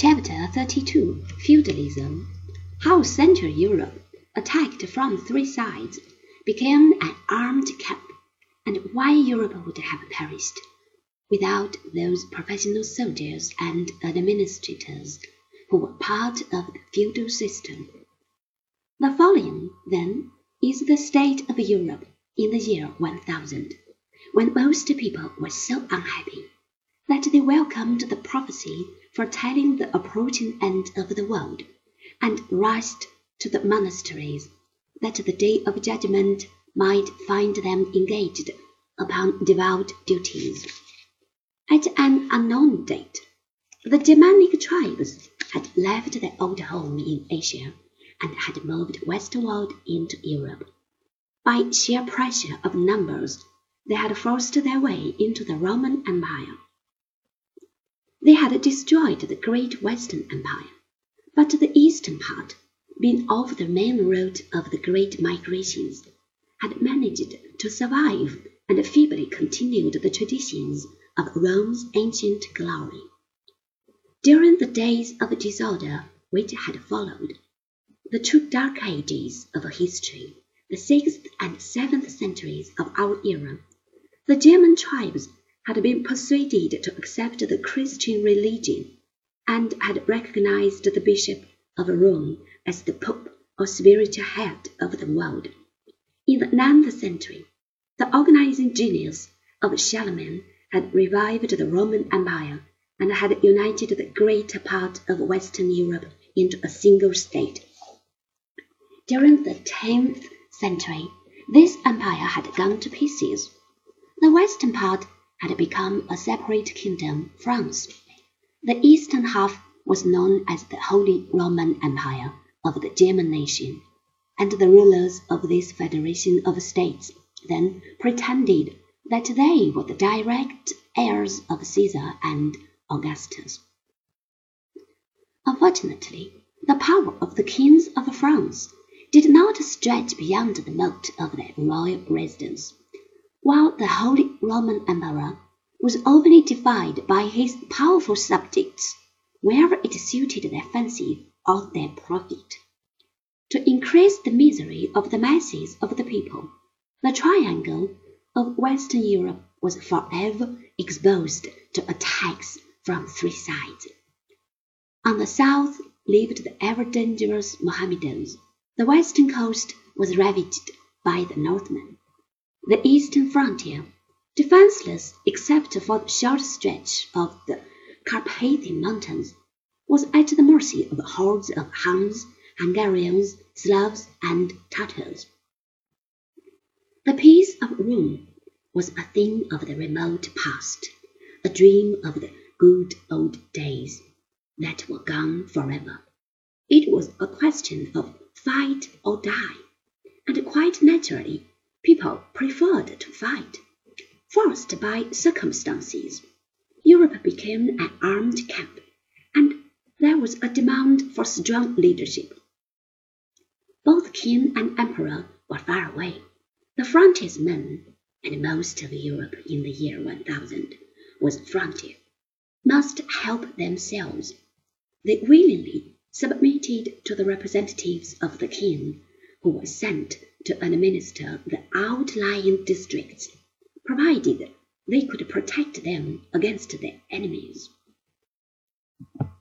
Chapter 32 Feudalism How Central Europe, attacked from three sides, became an armed camp, and why Europe would have perished without those professional soldiers and administrators who were part of the feudal system. The following, then, is the state of Europe in the year 1000, when most people were so unhappy that they welcomed the prophecy foretelling the approaching end of the world, and rushed to the monasteries, that the day of judgment might find them engaged upon devout duties. At an unknown date, the Germanic tribes had left their old home in Asia and had moved westward into Europe. By sheer pressure of numbers, they had forced their way into the Roman Empire. They had destroyed the great Western Empire, but the eastern part, being off the main route of the great migrations, had managed to survive and feebly continued the traditions of Rome's ancient glory. During the days of disorder which had followed, the two dark ages of history, the sixth and seventh centuries of our era, the German tribes had been persuaded to accept the Christian religion, and had recognized the Bishop of Rome as the Pope or spiritual head of the world. In the ninth century, the organizing genius of Charlemagne had revived the Roman Empire and had united the greater part of Western Europe into a single state. During the tenth century, this empire had gone to pieces. The western part had become a separate kingdom, France. The eastern half was known as the Holy Roman Empire of the German nation, and the rulers of this federation of states then pretended that they were the direct heirs of Caesar and Augustus. Unfortunately, the power of the kings of France did not stretch beyond the moat of their royal residence while the Holy Roman Emperor was openly defied by his powerful subjects wherever it suited their fancy or their profit. To increase the misery of the masses of the people, the triangle of Western Europe was forever exposed to attacks from three sides. On the south lived the ever dangerous Mohammedans. The western coast was ravaged by the Northmen. The eastern frontier, defenseless except for the short stretch of the Carpathian Mountains, was at the mercy of hordes of Huns, Hungarians, Slavs, and Tatars. The peace of Rome was a thing of the remote past, a dream of the good old days that were gone forever. It was a question of fight or die, and quite naturally people preferred to fight. Forced by circumstances, Europe became an armed camp, and there was a demand for strong leadership. Both king and emperor were far away. The frontiersmen, and most of Europe in the year 1000 was frontier, must help themselves. They willingly submitted to the representatives of the king, who were sent to administer the outlying districts, provided they could protect them against their enemies.